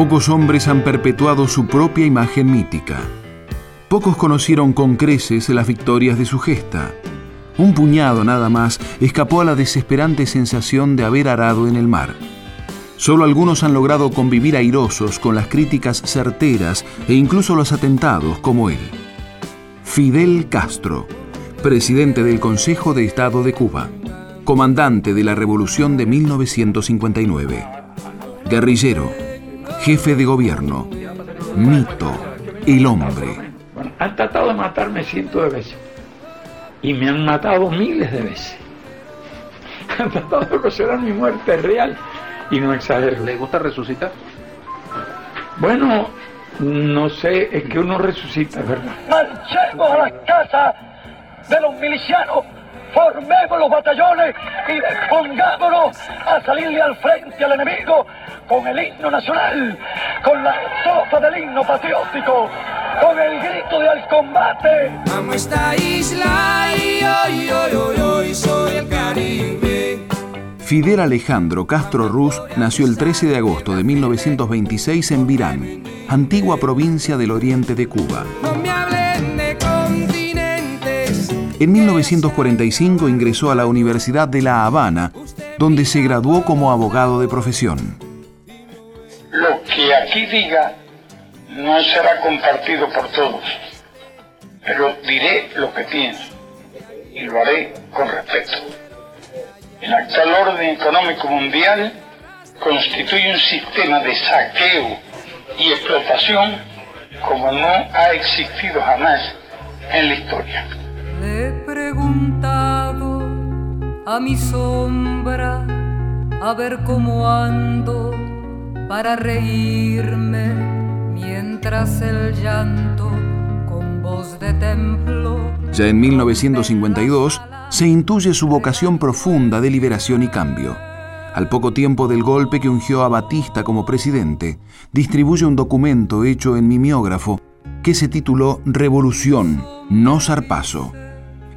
Pocos hombres han perpetuado su propia imagen mítica. Pocos conocieron con creces las victorias de su gesta. Un puñado nada más escapó a la desesperante sensación de haber arado en el mar. Solo algunos han logrado convivir airosos con las críticas certeras e incluso los atentados como él. Fidel Castro, presidente del Consejo de Estado de Cuba, comandante de la Revolución de 1959, guerrillero, jefe de gobierno, mito, el hombre. Han tratado de matarme cientos de veces y me han matado miles de veces. Han tratado de considerar mi muerte real y no exagero. ¿Le gusta resucitar? Bueno, no sé, es que uno resucita, ¿verdad? Marchemos a la casa de los milicianos, formemos los batallones y pongámonos a salirle al frente al enemigo con el himno nacional, con la estrofa del himno patriótico, con el grito de al combate. Amo esta isla y hoy, hoy, hoy, hoy soy el Caribe. Fidel Alejandro Castro Ruz nació el 13 de agosto de 1926 en Virán, antigua provincia del oriente de Cuba. No me. En 1945 ingresó a la Universidad de La Habana, donde se graduó como abogado de profesión. Lo que aquí diga no será compartido por todos, pero diré lo que pienso y lo haré con respeto. El actual orden económico mundial constituye un sistema de saqueo y explotación como no ha existido jamás en la historia. Preguntado a mi sombra a ver cómo ando para reírme mientras el llanto con voz de templo Ya en 1952 se intuye su vocación profunda de liberación y cambio. Al poco tiempo del golpe que ungió a Batista como presidente, distribuye un documento hecho en mimeógrafo que se tituló Revolución, no zarpazo.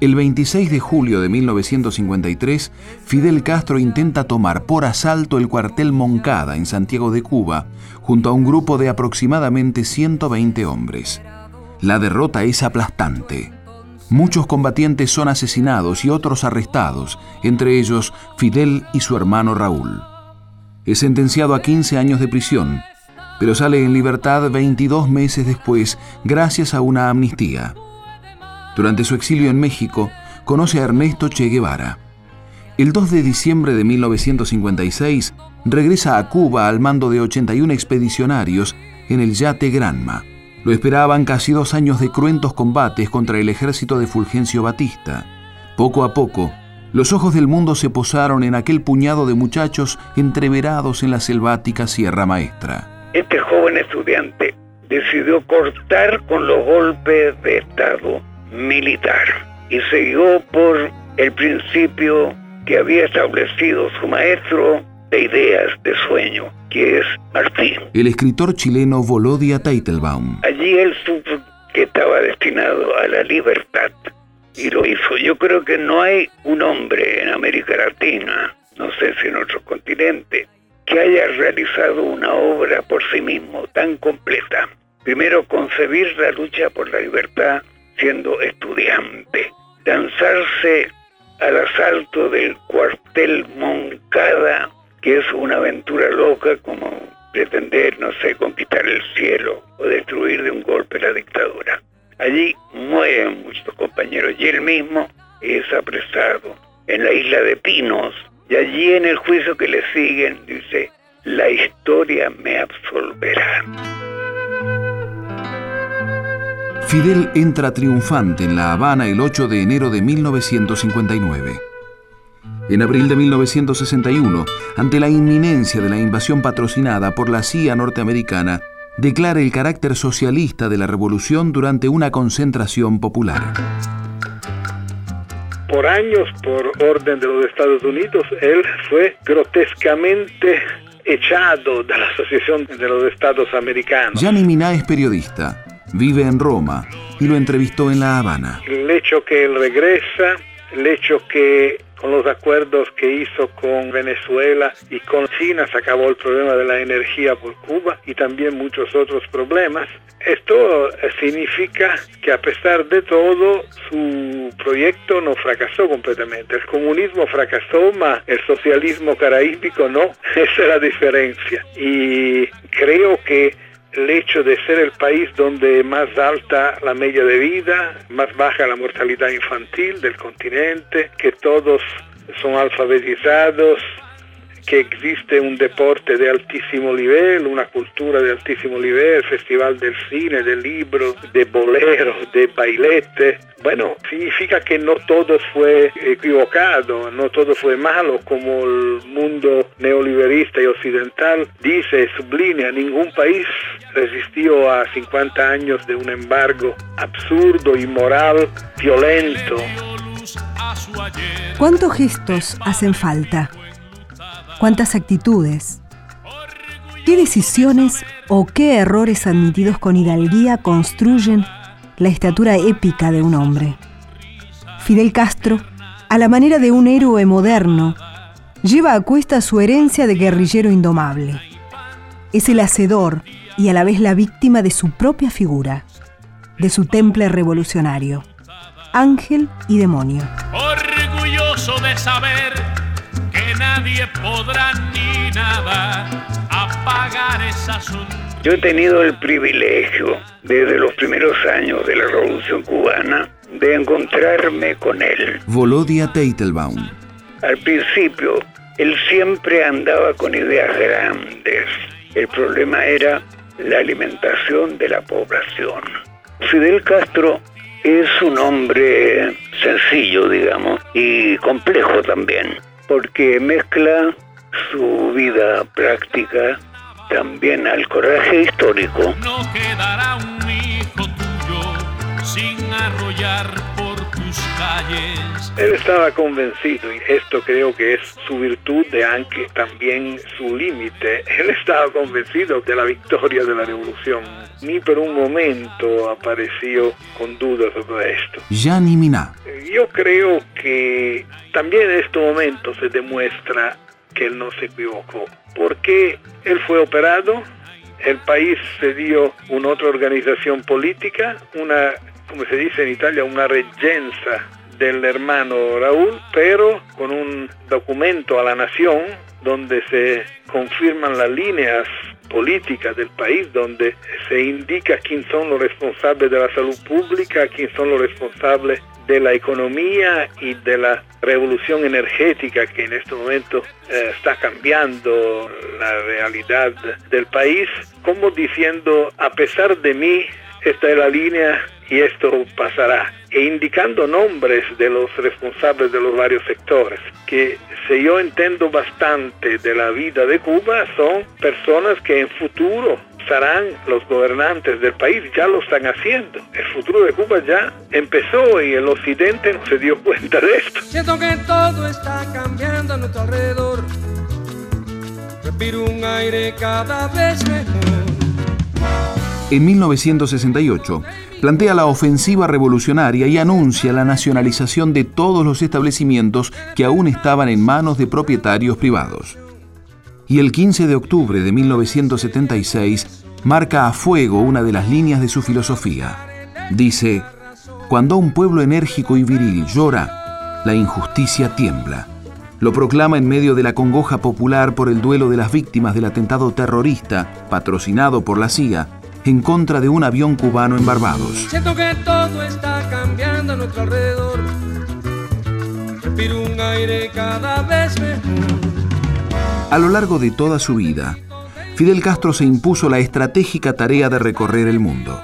El 26 de julio de 1953, Fidel Castro intenta tomar por asalto el cuartel Moncada en Santiago de Cuba, junto a un grupo de aproximadamente 120 hombres. La derrota es aplastante. Muchos combatientes son asesinados y otros arrestados, entre ellos Fidel y su hermano Raúl. Es sentenciado a 15 años de prisión, pero sale en libertad 22 meses después gracias a una amnistía. Durante su exilio en México, conoce a Ernesto Che Guevara. El 2 de diciembre de 1956, regresa a Cuba al mando de 81 expedicionarios en el yate Granma. Lo esperaban casi dos años de cruentos combates contra el ejército de Fulgencio Batista. Poco a poco, los ojos del mundo se posaron en aquel puñado de muchachos entreverados en la selvática Sierra Maestra. Este joven estudiante decidió cortar con los golpes de Estado militar y siguió por el principio que había establecido su maestro de ideas de sueño, que es Martín. El escritor chileno Volodia Teitelbaum. Allí él supo que estaba destinado a la libertad y lo hizo. Yo creo que no hay un hombre en América Latina, no sé si en otro continente, que haya realizado una obra por sí mismo tan completa. Primero, concebir la lucha por la libertad siendo estudiante, lanzarse al asalto del cuartel Moncada, que es una aventura loca como pretender, no sé, conquistar el cielo o destruir de un golpe la dictadura. Allí mueren muchos compañeros y él mismo es apresado en la isla de Pinos y allí en el juicio que le siguen Fidel entra triunfante en La Habana el 8 de enero de 1959. En abril de 1961, ante la inminencia de la invasión patrocinada por la CIA norteamericana, declara el carácter socialista de la revolución durante una concentración popular. Por años, por orden de los Estados Unidos, él fue grotescamente echado de la Asociación de los Estados Americanos. Gianni Minà es periodista, vive en Roma y lo entrevistó en La Habana. El hecho que él regresa, el hecho que con los acuerdos que hizo con Venezuela y con China, se acabó el problema de la energía por Cuba y también muchos otros problemas. Esto significa que a pesar de todo, su proyecto no fracasó completamente. El comunismo fracasó, mas el socialismo caraíbico no. Esa es la diferencia. Y creo que el hecho de ser el país donde más alta la media de vida, más baja la mortalidad infantil del continente, que todos son alfabetizados, que existe un deporte de altísimo nivel, una cultura de altísimo nivel, festival del cine, del libro, de bolero, de bailete. Bueno, significa que no todo fue equivocado, no todo fue malo, como el mundo neoliberista y occidental dice, sublinea, ningún país resistió a 50 años de un embargo absurdo, inmoral, violento. ¿Cuántos gestos hacen falta? Cuántas actitudes, qué decisiones o qué errores admitidos con hidalguía construyen la estatura épica de un hombre. Fidel Castro, a la manera de un héroe moderno, lleva a cuesta su herencia de guerrillero indomable. Es el hacedor y a la vez la víctima de su propia figura, de su temple revolucionario, ángel y demonio. Orgulloso de saber nadie podrá ni nada apagar esa Yo he tenido el privilegio desde los primeros años de la Revolución Cubana de encontrarme con él. Volodia Teitelbaum. Al principio, él siempre andaba con ideas grandes. El problema era la alimentación de la población. Fidel Castro es un hombre sencillo, digamos, y complejo también porque mezcla su vida práctica también al coraje histórico. No quedará un hijo tuyo sin arrollar tus calles. Él estaba convencido, y esto creo que es su virtud de aunque también su límite. Él estaba convencido de la victoria de la revolución. Ni por un momento apareció con dudas sobre esto. ni Miná. Yo creo que también en este momento se demuestra que él no se equivocó, porque él fue operado, el país se dio una otra organización política, una, como se dice en Italia, una reggenza del hermano Raúl, pero con un documento a la nación donde se confirman las líneas políticas del país, donde se indica quién son los responsables de la salud pública, quién son los responsables de la economía y de la revolución energética que en este momento eh, está cambiando la realidad del país, como diciendo, a pesar de mí, esta es la línea y esto pasará, e indicando nombres de los responsables de los varios sectores, que si yo entiendo bastante de la vida de Cuba, son personas que en futuro serán los gobernantes del país, ya lo están haciendo. El futuro de Cuba ya empezó y el occidente no se dio cuenta de esto. Siento que todo está cambiando a nuestro alrededor. Respiro un aire cada vez mejor. En 1968, plantea la ofensiva revolucionaria y anuncia la nacionalización de todos los establecimientos que aún estaban en manos de propietarios privados y el 15 de octubre de 1976 marca a fuego una de las líneas de su filosofía. Dice, cuando un pueblo enérgico y viril llora, la injusticia tiembla. Lo proclama en medio de la congoja popular por el duelo de las víctimas del atentado terrorista, patrocinado por la CIA, en contra de un avión cubano en Barbados. Siento que todo está cambiando a nuestro alrededor. Respiro un aire cada vez mejor. A lo largo de toda su vida, Fidel Castro se impuso la estratégica tarea de recorrer el mundo.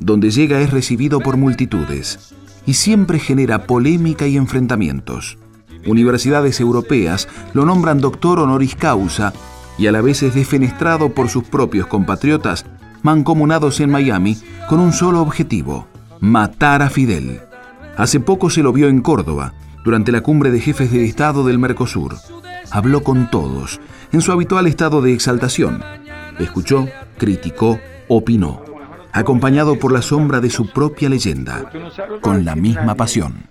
Donde llega es recibido por multitudes y siempre genera polémica y enfrentamientos. Universidades europeas lo nombran doctor honoris causa y a la vez es defenestrado por sus propios compatriotas mancomunados en Miami con un solo objetivo, matar a Fidel. Hace poco se lo vio en Córdoba, durante la cumbre de jefes de Estado del Mercosur habló con todos, en su habitual estado de exaltación. Escuchó, criticó, opinó, acompañado por la sombra de su propia leyenda, con la misma pasión.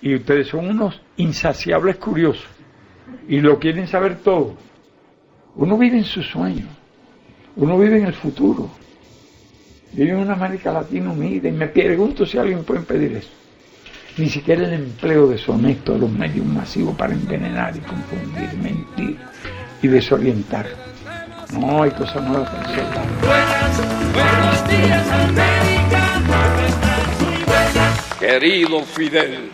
Y ustedes son unos insaciables curiosos y lo quieren saber todo. Uno vive en su sueño, uno vive en el futuro, vive en una América Latina unida y me pregunto si alguien puede impedir eso. Ni siquiera el empleo deshonesto de los medios masivos para envenenar y confundir, mentir y desorientar. No hay cosa nueva para Buenos días, América. Querido Fidel,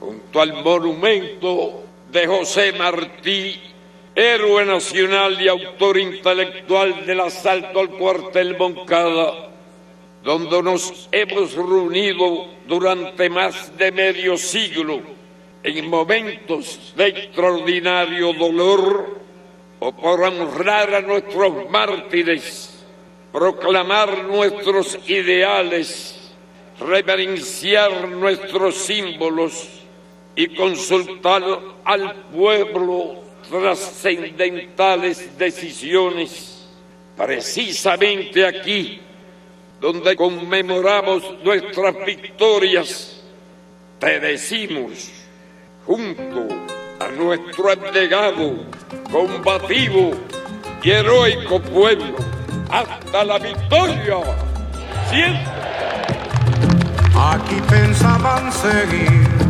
junto al monumento de José Martí, héroe nacional y autor intelectual del asalto al cuartel Moncada, donde nos hemos reunido durante más de medio siglo en momentos de extraordinario dolor o por honrar a nuestros mártires, proclamar nuestros ideales, reverenciar nuestros símbolos y consultar al pueblo trascendentales decisiones, precisamente aquí, donde conmemoramos nuestras victorias, te decimos, junto a nuestro abnegado, combativo y heroico pueblo, hasta la victoria, siempre. Aquí pensaban seguir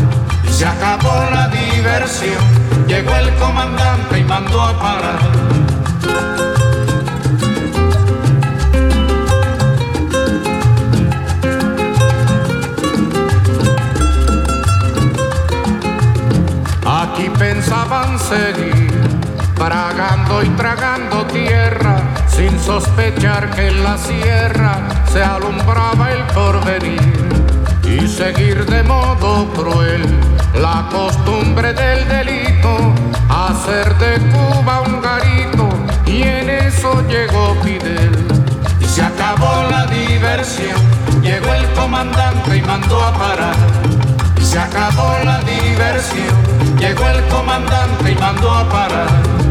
Se acabó la diversión, llegó el comandante y mandó a parar. Aquí pensaban seguir, tragando y tragando tierra, sin sospechar que en la sierra se alumbraba el porvenir. Y seguir de modo cruel costumbre del delito, hacer de Cuba un garito, y en eso llegó Fidel. Y se acabó la diversión, llegó el comandante y mandó a parar. Y se acabó la diversión, llegó el comandante y mandó a parar.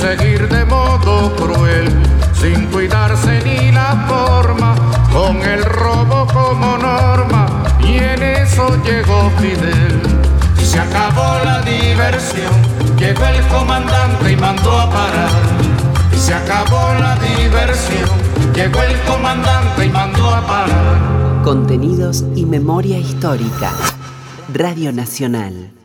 seguir de modo cruel sin cuidarse ni la forma con el robo como norma y en eso llegó Fidel y se acabó la diversión llegó el comandante y mandó a parar y se acabó la diversión llegó el comandante y mandó a parar Contenidos y memoria histórica. Radio Nacional.